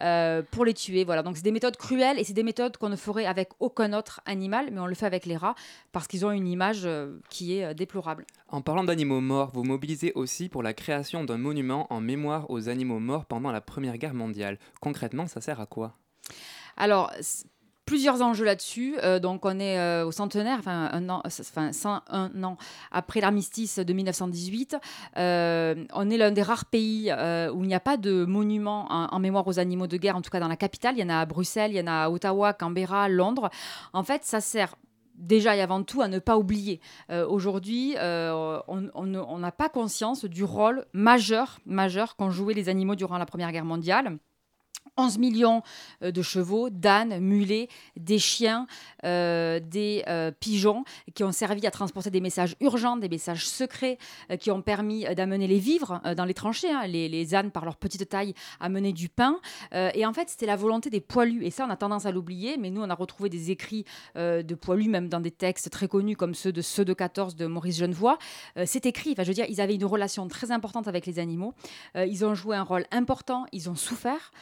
euh, pour les tuer. Voilà, donc c'est des méthodes cruelles et c'est des méthodes qu'on ne ferait avec aucun autre animal, mais on le fait avec les rats parce qu'ils ont une image qui est déplorable. En parlant d'animaux morts, vous mobilisez aussi pour la création d'un monument en mémoire aux animaux morts pendant la Première Guerre mondiale. Concrètement, ça sert à quoi? Alors, plusieurs enjeux là-dessus. Euh, donc, on est euh, au centenaire, enfin, un an, enfin, 101 ans après l'armistice de 1918. Euh, on est l'un des rares pays où il n'y a pas de monument en, en mémoire aux animaux de guerre, en tout cas dans la capitale. Il y en a à Bruxelles, il y en a à Ottawa, Canberra, Londres. En fait, ça sert déjà et avant tout à ne pas oublier. Euh, Aujourd'hui, euh, on n'a pas conscience du rôle majeur, majeur qu'ont joué les animaux durant la Première Guerre mondiale. 11 millions euh, de chevaux, d'ânes, mulets, des chiens, euh, des euh, pigeons qui ont servi à transporter des messages urgents, des messages secrets, qui ont permis d'amener les vivres dans les tranchées. hein. Les, les ânes, par leur petite taille, amenaient du pain. Et en fait, c'était la volonté des poilus. Et ça, on a tendance à l'oublier. Mais nous, on a retrouvé des écrits de poilus, même dans des textes très connus comme ceux de ceux de 14 de Maurice Genevoix. C'est écrit. Enfin, je veux dire, ils avaient une relation très importante avec les animaux. Ils ont joué un rôle important. Ils ont souffert.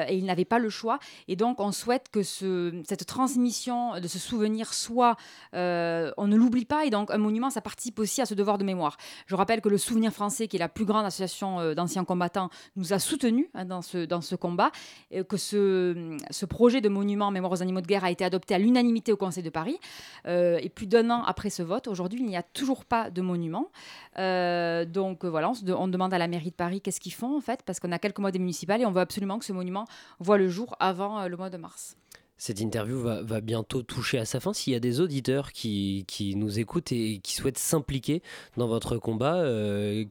Euh, et ils n'avaient pas le choix. Et donc, on souhaite que ce, cette transmission de ce souvenir soit, euh, on ne l'oublie pas. Et donc, un monument, ça participe aussi à ce devoir de mémoire. Je rappelle que le Souvenir français, qui est la plus grande association euh, d'anciens combattants, nous a soutenus hein, dans, ce, dans ce combat. Que ce, ce projet de monument en mémoire aux animaux de guerre a été adopté à l'unanimité au Conseil de Paris. Et plus d'un an après ce vote, aujourd'hui, il n'y a toujours pas de monument. Donc voilà, on, on demande à la mairie de Paris qu'est-ce qu'ils font en fait, parce qu'on a quelques mois des municipales et on veut absolument que ce monument voit le jour avant euh, le mois de mars. Cette interview va, bientôt toucher à sa fin. S'il y a des auditeurs qui, qui nous écoutent et qui souhaitent s'impliquer dans votre combat, euh,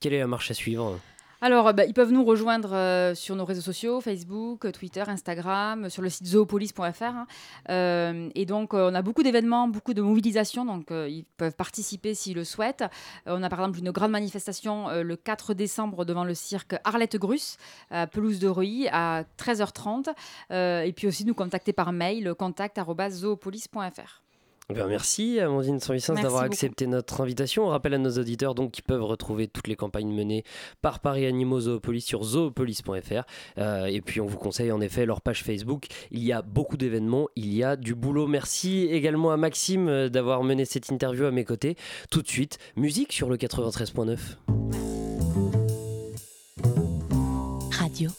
quelle est la marche à suivre? Alors, euh, bah, ils peuvent nous rejoindre euh, sur nos réseaux sociaux, Facebook, euh, Twitter, Instagram, sur le site zoopolis.fr. hein. Et donc, on a beaucoup d'événements, beaucoup de mobilisations, donc ils peuvent participer s'ils le souhaitent. On a par exemple une grande manifestation le 4 décembre devant le cirque Arlette Grus, à Pelouse de Reuilly, à 13h30. Euh, et puis aussi nous contacter par mail, contact.zoopolis.fr. Eh bien, merci Amandine Sanvicens d'avoir accepté notre invitation. On rappelle à nos auditeurs donc qui peuvent retrouver toutes les campagnes menées par Paris Animaux Zoopolis sur zoopolis.fr. Euh, et puis on vous conseille en effet leur page Facebook. Il y a beaucoup d'événements, il y a du boulot. Merci également à Maxime euh, d'avoir mené cette interview à mes côtés. Tout de suite, musique sur le 93.9. Radio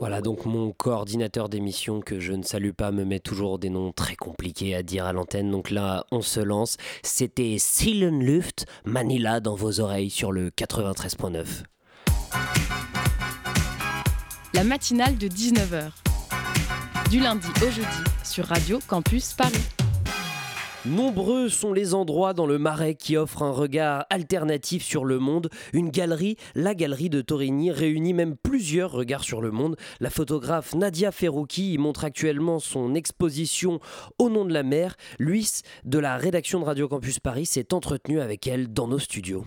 Voilà donc mon coordinateur d'émission que je ne salue pas me met toujours des noms très compliqués à dire à l'antenne. Donc là, on se lance. C'était Luft, Manila dans vos oreilles sur le 93.9. La matinale de 19h. Du lundi au jeudi sur Radio Campus Paris. Nombreux sont les endroits dans le Marais qui offrent un regard alternatif sur le monde. Une galerie, la galerie de Torigny, réunit même plusieurs regards sur le monde. La photographe Nadia Ferrouki y montre actuellement son exposition Au nom de la mer. Luis, de la rédaction de Radio Campus Paris, s'est entretenu avec elle dans nos studios.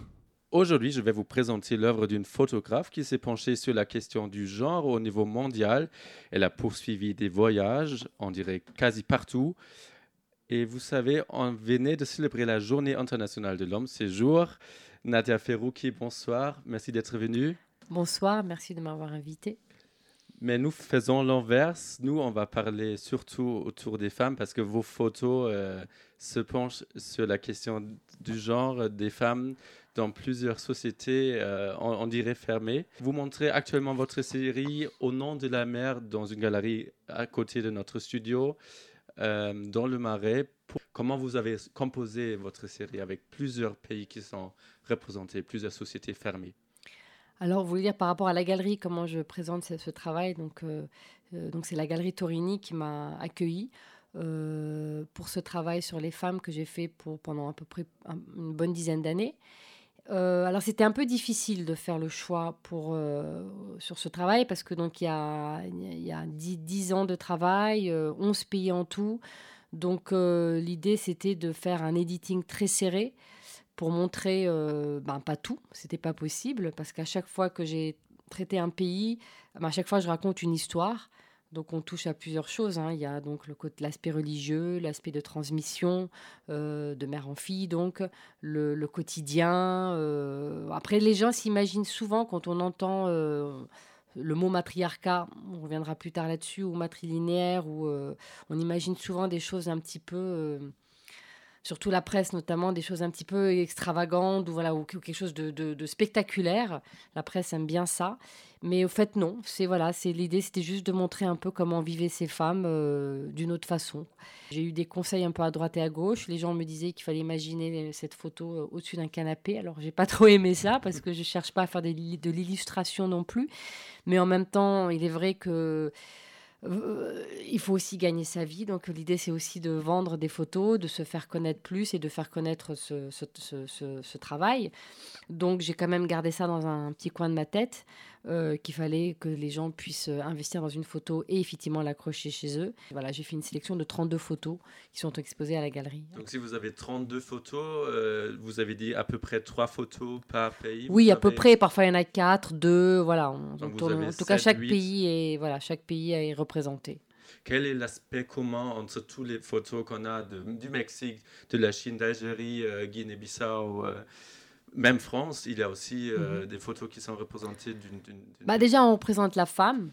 Aujourd'hui, je vais vous présenter l'œuvre d'une photographe qui s'est penchée sur la question du genre au niveau mondial. Elle a poursuivi des voyages, on dirait quasi partout. Et vous savez, on venait de célébrer la Journée internationale de l'homme ces jours. Nadia Ferrouki, bonsoir. Merci d'être venue. Bonsoir, merci de m'avoir invité. Mais nous faisons l'inverse. Nous, on va parler surtout autour des femmes parce que vos photos euh, se penchent sur la question du genre des femmes dans plusieurs sociétés, euh, on, on, dirait fermées. Vous montrez actuellement votre série Au nom de la mer dans une galerie à côté de notre studio. Euh, dans le Marais. Pour... Comment vous avez composé votre série avec plusieurs pays qui sont représentés, plusieurs sociétés fermées? Alors, vous voulez dire par rapport à la galerie, comment je présente ce, travail? Donc, euh, euh, donc c'est la galerie Torini qui m'a accueilli pour ce travail sur les femmes que j'ai fait pour, pendant à peu près un, une bonne dizaine d'années. Euh, alors c'était un peu difficile de faire le choix pour, euh, sur ce travail parce que donc il y a, y a 10, 10 ans de travail, euh, 11 pays en tout. Donc l'idée c'était de faire un editing très serré pour montrer, ben, pas tout, c'était pas possible parce qu'à chaque fois que j'ai traité un pays, ben, à chaque fois je raconte une histoire. Donc on touche à plusieurs choses. Hein. Il y a donc l'aspect religieux, l'aspect de transmission euh, de mère en fille, donc le, quotidien. Euh... Après, les gens s'imaginent souvent quand on entend euh, le mot matriarcat, on reviendra plus tard là-dessus, ou matrilinéaire, ou on imagine souvent des choses un petit peu surtout la presse notamment, des choses un petit peu extravagantes ou, voilà, ou quelque chose de, spectaculaire. La presse aime bien ça. Mais au fait, non. C'est voilà, c'est l'idée, c'était juste de montrer un peu comment vivaient ces femmes euh, d'une autre façon. J'ai eu des conseils un peu à droite et à gauche. Les gens me disaient qu'il fallait imaginer cette photo euh, au-dessus d'un canapé. Alors, j'ai pas trop aimé ça parce que je cherche pas à faire de l'illustration non plus. Mais en même temps, il est vrai que euh, il faut aussi gagner sa vie. Donc l'idée, c'est aussi de vendre des photos, de se faire connaître plus et de faire connaître ce, ce, ce, ce travail. Donc j'ai quand même gardé ça dans un petit coin de ma tête, euh, qu'il fallait que les gens puissent investir dans une photo et effectivement l'accrocher chez eux. Voilà, j'ai fait une sélection de 32 photos qui sont exposées à la galerie. Donc si vous avez 32 photos, euh, vous avez dit à peu près 3 photos par pays Oui, à avez... peu près. Parfois il y en a 4, 2, voilà. On, on tourne, en tout 7, cas, chaque 8. pays est, voilà, chaque pays est représenté. Quel est l'aspect commun entre toutes les photos qu'on a de, du Mexique, de la Chine, d'Algérie, euh, Guinée-Bissau euh, même France, il y a aussi euh, -hmm. des photos qui sont représentées d'une. Bah déjà, on représente la femme,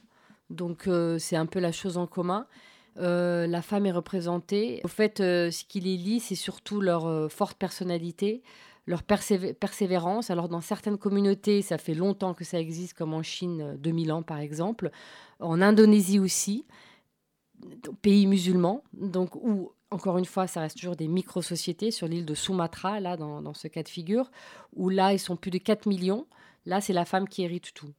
donc euh, c'est un peu la chose en commun. Euh, la femme est représentée. Au fait, ce qui les lie, c'est surtout leur forte personnalité, leur persévé persévérance. Alors, dans certaines communautés, ça fait longtemps que ça existe, comme en Chine, 2000 ans par exemple. En Indonésie aussi, pays musulman, donc où encore une fois, ça reste toujours des micro-sociétés sur l'île de Sumatra, là, dans, ce cas de figure, où là, ils sont plus de 4 millions. Là, c'est la femme qui hérite tout.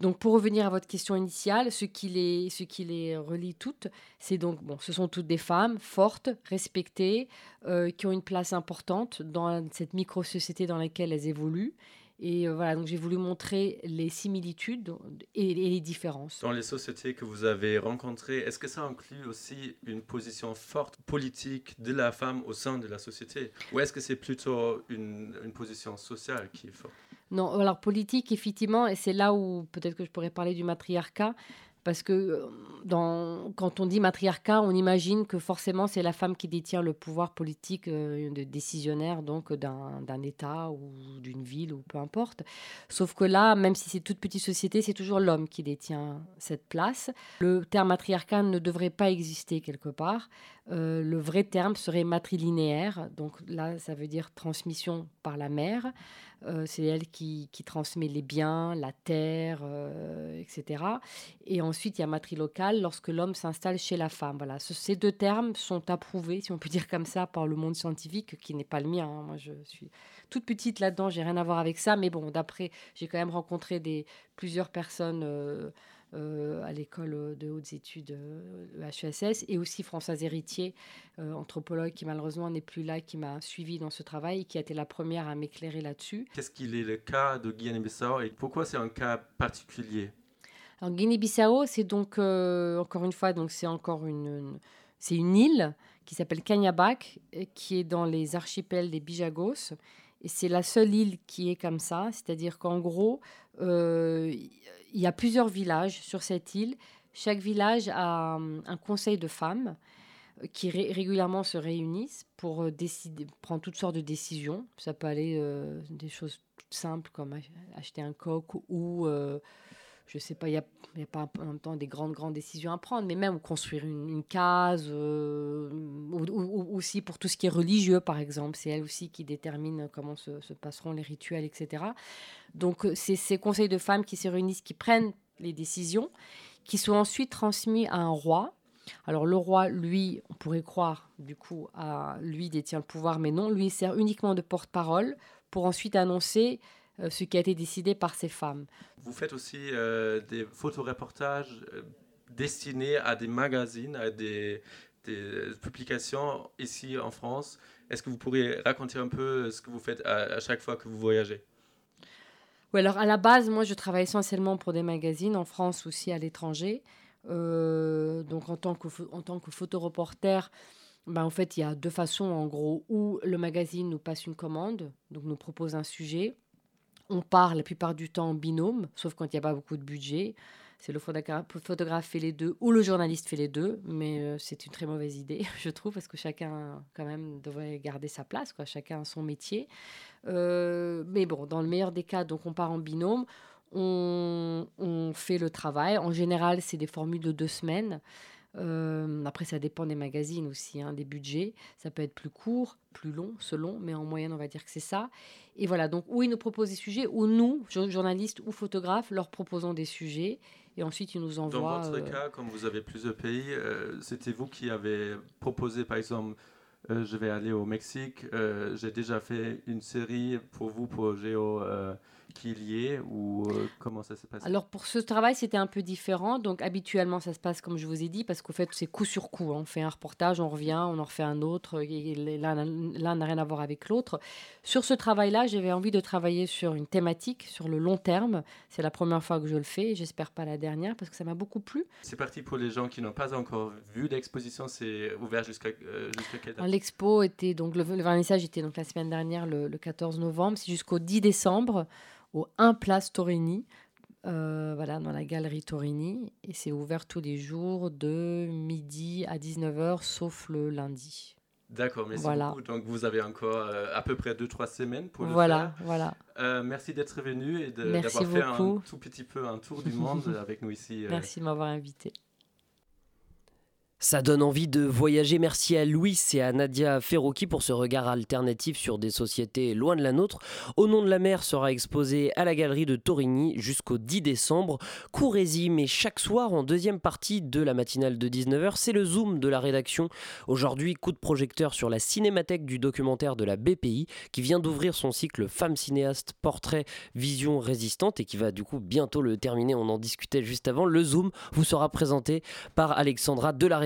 Donc, pour revenir à votre question initiale, ce qui les, ce qui les relie toutes, c'est donc, bon, ce sont toutes des femmes fortes, respectées, euh, qui ont une place importante dans cette micro-société dans laquelle elles évoluent. Et euh, voilà, donc j'ai voulu montrer les similitudes et, et, les différences. Dans les sociétés que vous avez rencontrées, est-ce que ça inclut aussi une position forte politique de la femme au sein de la société? Ou est-ce que c'est plutôt une, une, position sociale qui est forte? Non, alors politique, effectivement, et c'est là où peut-être que je pourrais parler du matriarcat, parce que euh, quand on dit matriarcat, on imagine que forcément c'est la femme qui détient le pouvoir politique euh, de décisionnaire donc d'un État ou d'une ville ou peu importe. Sauf que là, même si c'est toute petite société, c'est toujours l'homme qui détient cette place. Le terme matriarcat ne devrait pas exister quelque part. Euh, le vrai terme serait matrilinéaire. Donc là, ça veut dire transmission par la mère. Euh, c'est elle qui, transmet les biens, la terre, euh, etc. Et ensuite, il y a matrilocale lorsque l'homme s'installe chez la femme. Voilà. ces deux termes sont approuvés, si on peut dire comme ça, par le monde scientifique, qui n'est pas le mien. Hein. Moi, je suis toute petite là-dedans, j'ai rien à voir avec ça. Mais bon, d'après, j'ai quand même rencontré des, plusieurs personnes euh, à l'école de hautes études HESS euh, et aussi Françoise Héritier, euh, anthropologue qui malheureusement n'est plus là, qui m'a suivi dans ce travail et qui a été la première à m'éclairer là-dessus. Qu'est-ce qu'il est le cas de Guinée-Bissau et pourquoi c'est un cas particulier? Alors Guinée-Bissau, c'est donc encore une fois, donc c'est encore une, c'est une île qui s'appelle Kanyabak, qui est dans les archipels des Bijagos. C'est la seule île qui est comme ça, c'est-à-dire qu'en gros, euh, il y a plusieurs villages sur cette île. Chaque village a hum, un conseil de femmes euh, qui régulièrement se réunissent pour euh, prendre toutes sortes de décisions. Ça peut aller euh, des choses simples comme acheter un coq ou, je sais pas, il n'y a, pas en même temps des grandes, grandes décisions à prendre, mais même construire une, case, ou, aussi pour tout ce qui est religieux, par exemple. C'est elle aussi qui détermine comment se, se passeront les rituels, etc. Donc, c'est ces conseils de femmes qui se réunissent, qui prennent les décisions, qui sont ensuite transmis à un roi. Alors, le roi, lui, on pourrait croire, du coup, à lui détient le pouvoir, mais non, lui sert uniquement de porte-parole pour ensuite annoncer euh, ce qui a été décidé par ces femmes. Vous faites aussi euh, des photoreportages euh, destinés à des magazines, à des, publications ici en France. Est-ce que vous pourriez raconter un peu ce que vous faites à chaque fois que vous voyagez? Oui, alors à la base, moi, je travaille essentiellement pour des magazines en France aussi à l'étranger. Euh, donc en tant que, en tant que photoreporter, ben, en fait, il y a deux façons en gros. Où le magazine nous passe une commande, donc nous propose un sujet. On part la plupart du temps en binôme, sauf quand il n'y a pas beaucoup de budget c'est le photographe fait les deux ou le journaliste fait les deux, mais euh, c'est une très mauvaise idée, je trouve, parce que chacun, quand même, devrait garder sa place, quoi. chacun a son métier. Euh, mais bon, dans le meilleur des cas, donc on part en binôme, on, on fait le travail. En général, c'est des formules de deux semaines. Euh, après, ça dépend des magazines aussi, hein, des budgets. Ça peut être plus court, plus long, selon, mais en moyenne, on va dire que c'est ça. Et voilà, donc, où ils nous proposent des sujets, ou nous, journalistes ou photographes, leur proposons des sujets. Et ensuite, ils nous envoient. Dans votre euh, cas, comme vous avez plusieurs pays, euh, c'était vous qui avez proposé, par exemple, je vais aller au Mexique. J'ai déjà fait une série pour vous, pour Géo ait ou euh, comment ça s'est passé? Alors pour ce travail, c'était un peu différent. Donc habituellement, ça se passe comme je vous ai dit, parce qu'au fait, c'est coup sur coup. On fait un reportage, on revient, on en refait un autre. L'un n'a rien à voir avec l'autre. Sur ce travail-là, j'avais envie de travailler sur une thématique, sur le long terme. C'est la première fois que je le fais. J'espère pas la dernière, parce que ça m'a beaucoup plu. C'est parti pour les gens qui n'ont pas encore vu l'exposition. C'est ouvert jusqu'à euh, quelle date? L'expo était donc le, vernissage était donc la semaine dernière, le, le 14 novembre. C'est jusqu'au 10 décembre au 1 Place Torini, euh, voilà, dans la galerie Torini. Et c'est ouvert tous les jours de midi à 19h, sauf le lundi. D'accord, merci voilà. beaucoup. Donc vous avez encore euh, à peu près 2-3 semaines pour le voilà, faire. Voilà, euh, merci d'être venu et d'avoir fait un tout petit peu un tour du monde avec nous ici. Merci de m'avoir invité. Ça donne envie de voyager. Merci à Louis et à Nadia Ferroki pour ce regard alternatif sur des sociétés loin de la nôtre. Au nom de la mer sera exposé à la galerie de Torigny jusqu'au 10 décembre. Courez-y, mais chaque soir en deuxième partie de la matinale de 19h, c'est le zoom de la rédaction. Aujourd'hui, coup de projecteur sur la cinémathèque du documentaire de la BPI qui vient d'ouvrir son cycle Femmes cinéastes, portrait, vision résistante et qui va du coup bientôt le terminer. On en discutait juste avant. Le zoom vous sera présenté par Alexandra de la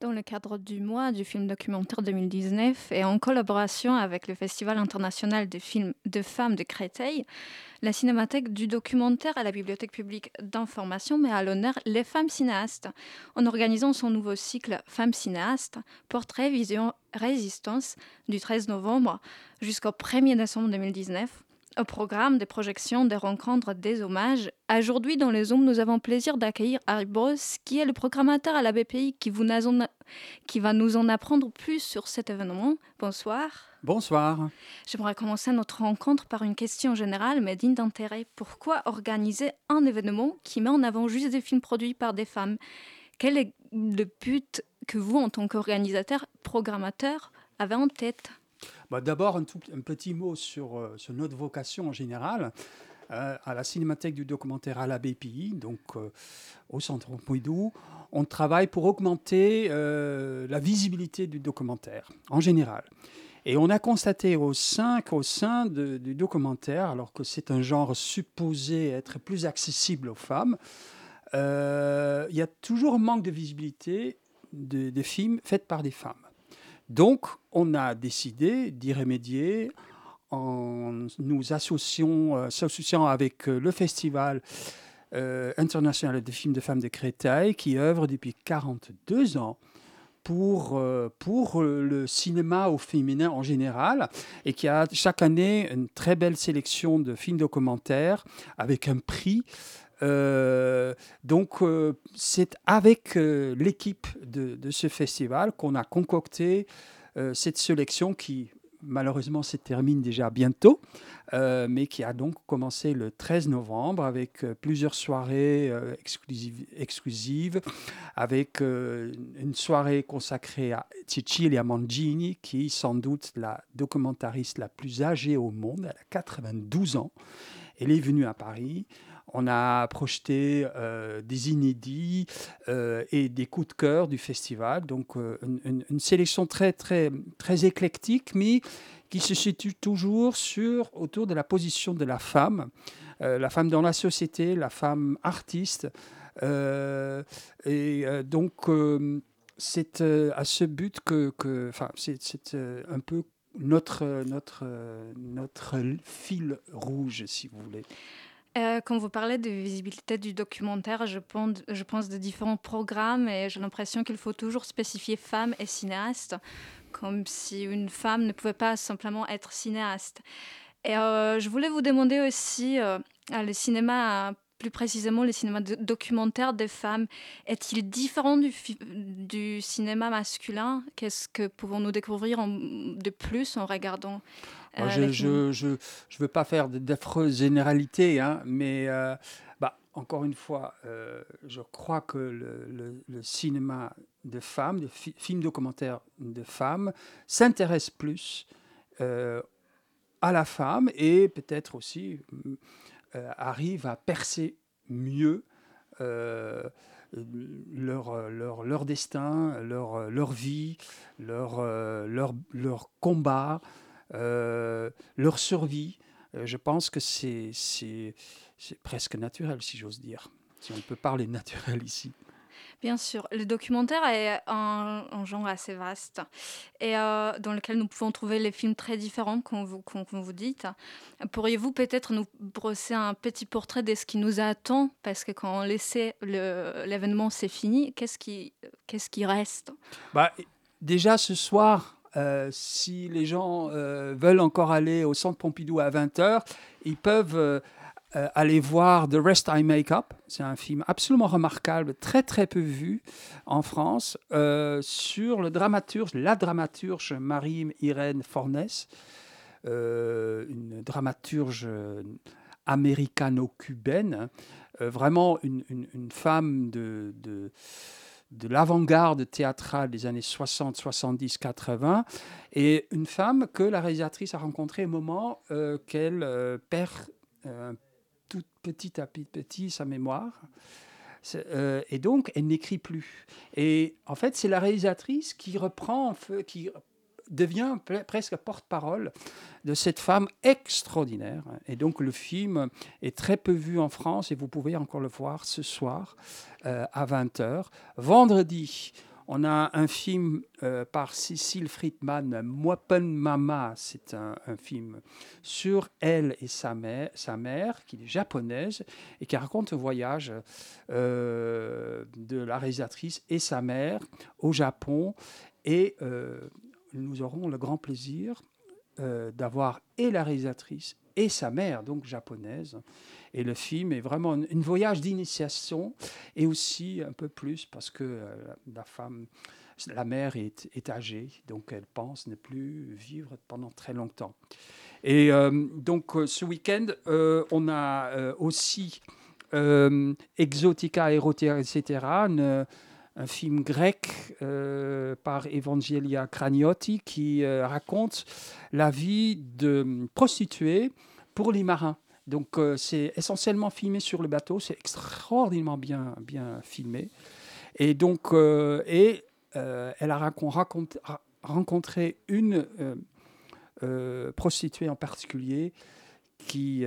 Dans le cadre du mois du film documentaire 2019 et en collaboration avec le Festival international de films de femmes de Créteil, la Cinémathèque du documentaire à la Bibliothèque publique d'information met à l'honneur les femmes cinéastes en organisant son nouveau cycle Femmes cinéastes, Portrait, Vision, Résistance du 13 novembre jusqu'au 1er décembre 2019 au programme des projections, des rencontres, des hommages. Aujourd'hui, dans les Zooms, nous avons plaisir d'accueillir Harry Boss, qui est le programmateur à la BPI, qui, vous qui va nous en apprendre plus sur cet événement. Bonsoir. Bonsoir. J'aimerais commencer notre rencontre par une question générale, mais digne d'intérêt. Pourquoi organiser un événement qui met en avant juste des films produits par des femmes? Quel est le but que vous, en tant qu'organisateur, programmateur, avez en tête? Bah, D'abord, un, petit mot sur, euh, sur, notre vocation en général. Euh, à la Cinémathèque du documentaire à la BPI, donc euh, au Centre Pompidou, on travaille pour augmenter la visibilité du documentaire en général. Et on a constaté au sein du documentaire, alors que c'est un genre supposé être plus accessible aux femmes, il y a toujours un manque de visibilité des de films faits par des femmes. Donc, on a décidé d'y remédier en nous associant, euh, associant avec euh, le Festival euh, international de films de femmes de Créteil, qui œuvre depuis 42 ans pour, pour le cinéma au féminin en général et qui a chaque année une très belle sélection de films documentaires avec un prix. Donc, c'est avec l'équipe de, ce festival qu'on a concocté cette sélection qui, malheureusement se termine déjà bientôt, euh, mais qui a donc commencé le 13 novembre avec euh, plusieurs soirées euh, exclusives, exclusives, avec une soirée consacrée à Cecilia Mangini, qui est sans doute la documentariste la plus âgée au monde, elle a 92 ans. Elle est venue à Paris. On a projeté des inédits et des coups de cœur du festival. Donc, une, une, sélection très, très, très éclectique, mais qui se situe toujours sur, autour de la position de la femme, euh, la femme dans la société, la femme artiste. Euh, et euh, donc, c'est à ce but que, que c'est un peu notre, notre, notre fil rouge, si vous voulez. Quand vous parlez de visibilité du documentaire, je pense, de différents programmes et j'ai l'impression qu'il faut toujours spécifier femmes et cinéastes comme si une femme ne pouvait pas simplement être cinéaste. Et euh, je voulais vous demander aussi, euh, le cinéma, plus précisément le cinéma documentaire des femmes, est-il différent du cinéma masculin? Qu'est-ce que pouvons-nous découvrir de plus en regardant euh, Je ne je, je, veux pas faire d'affreuses généralités, hein, mais bah, encore une fois, je crois que le, le cinéma de femmes, de films documentaires de femmes, s'intéressent plus euh, à la femme et peut-être aussi euh, arrivent à percer mieux euh, leur, leur, leur, destin, leur, leur vie, leur, leur, leur combat, leur survie. je pense que c'est presque naturel, si j'ose dire, si on peut parler naturel ici. Bien sûr, le documentaire est un, genre assez vaste et euh, dans lequel nous pouvons trouver les films très différents, comme vous, vous dites. Pourriez-vous peut-être nous brosser un petit portrait de ce qui nous attend? Parce que quand on laissait l'événement, c'est fini. Qu'est-ce qui, qu'est-ce qui reste? Bah, Déjà ce soir, euh, si les gens euh, veulent encore aller au Centre Pompidou à 20h, ils peuvent euh, allez voir The Rest I Make Up. C'est un film absolument remarquable, très très peu vu en France, sur le dramaturge, la dramaturge Marie-Irène Fornès, euh, une dramaturge américano-cubaine, vraiment une, femme de de l'avant-garde théâtrale des années 60, 70, 80, et une femme que la réalisatrice a rencontrée au moment qu'elle perd un tout petit à petit sa mémoire. Euh, et donc, elle n'écrit plus. Et en fait, c'est la réalisatrice qui reprend, qui devient presque porte-parole de cette femme extraordinaire. Et donc, le film est très peu vu en France et vous pouvez encore le voir ce soir euh, à 20h. Vendredi, On a un film euh, par Cécile Friedman, Moipen Mama. C'est un, un film sur elle et sa mère, sa mère, qui est japonaise, et qui raconte le voyage euh, de la réalisatrice et sa mère au Japon. Et nous aurons le grand plaisir euh, d'avoir et la réalisatrice et sa mère, donc japonaise. Et le film est vraiment un, voyage d'initiation et aussi un peu plus parce que euh, la femme, la mère est, âgée, donc elle pense ne plus vivre pendant très longtemps. Et euh, donc ce week-end, on a aussi Exotica Erotica, etc., un film grec euh, par Evangelia Craniotti qui euh, raconte la vie de prostituées pour les marins. Donc euh, c'est essentiellement filmé sur le bateau, c'est extraordinairement bien, bien filmé. Et donc, et, elle a rencontré une prostituée en particulier qui,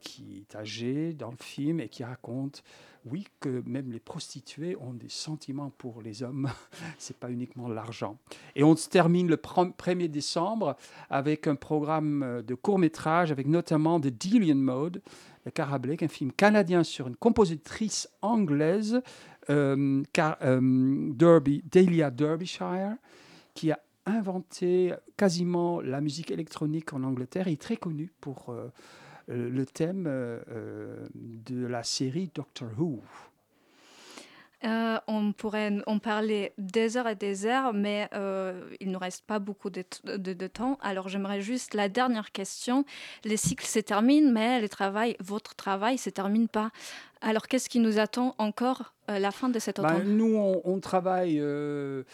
qui est âgée dans le film et qui raconte, oui, que même les prostituées ont des sentiments pour les hommes, c'est pas uniquement l'argent. Et on se termine le prom- 1er décembre avec un programme euh, de court-métrage, avec notamment The Delian Mode, de Cara Blake, un film canadien sur une compositrice anglaise, euh, euh, Derby, Dahlia Derbyshire, qui a inventé quasiment la musique électronique en Angleterre. Il est très connu pour euh, le thème euh, euh, de la série Doctor Who. Euh, on pourrait en parler des heures et des heures, mais euh, il ne nous reste pas beaucoup de, de- de temps. Alors j'aimerais juste la dernière question. Les cycles se terminent, mais le travail, votre travail se termine pas. Alors qu'est-ce qui nous attend encore euh, la fin de cet Ben, automne? nous, on, on travaille euh,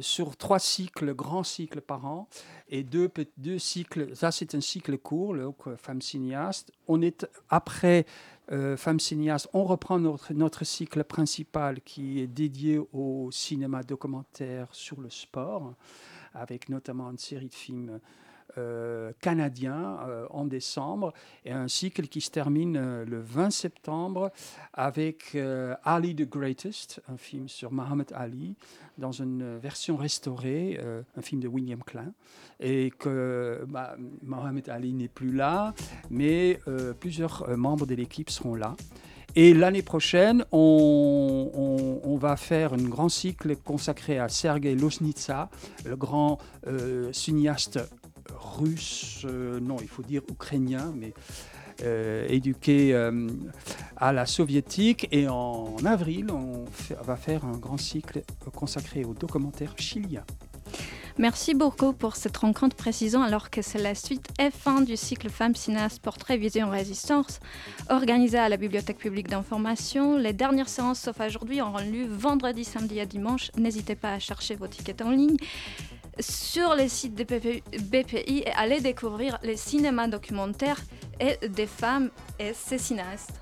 sur trois cycles, grands cycles par an, et deux, deux cycles. Ça, c'est un cycle court, le Femme cinéaste. On est après euh, Femme cinéaste, on reprend notre, notre cycle principal qui est dédié au cinéma documentaire sur le sport, avec notamment une série de films euh, canadien euh, en décembre et un cycle qui se termine euh, le 20 septembre avec Ali the Greatest, un film sur Muhammad Ali dans une version restaurée, un film de William Klein, et que bah, Mohamed Ali n'est plus là, mais plusieurs membres de l'équipe seront là. Et l'année prochaine, on, va faire un grand cycle consacré à Sergei Loznitsa, le grand euh, cinéaste russe, euh, non, il faut dire ukrainien, mais euh, éduqué euh, à la soviétique. Et en avril, on va faire un grand cycle consacré au documentaire chilien. Merci beaucoup pour cette rencontre précisant alors que c'est la suite et fin du cycle Femmes cinéastes Portrait Vision Résistance organisé à la Bibliothèque publique d'information. Les dernières séances, sauf aujourd'hui, auront lieu vendredi, samedi et dimanche. N'hésitez pas à chercher vos tickets en ligne sur les sites de BPI et allez découvrir les cinémas documentaires et des femmes et ces cinéastes.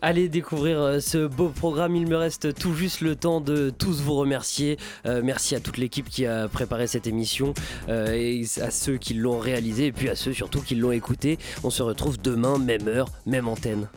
Allez découvrir euh, ce beau programme. Il me reste tout juste le temps de tous vous remercier. Euh, merci à toute l'équipe qui a préparé cette émission euh, et à ceux qui l'ont réalisé et puis à ceux surtout qui l'ont écouté. On se retrouve demain, même heure, même antenne.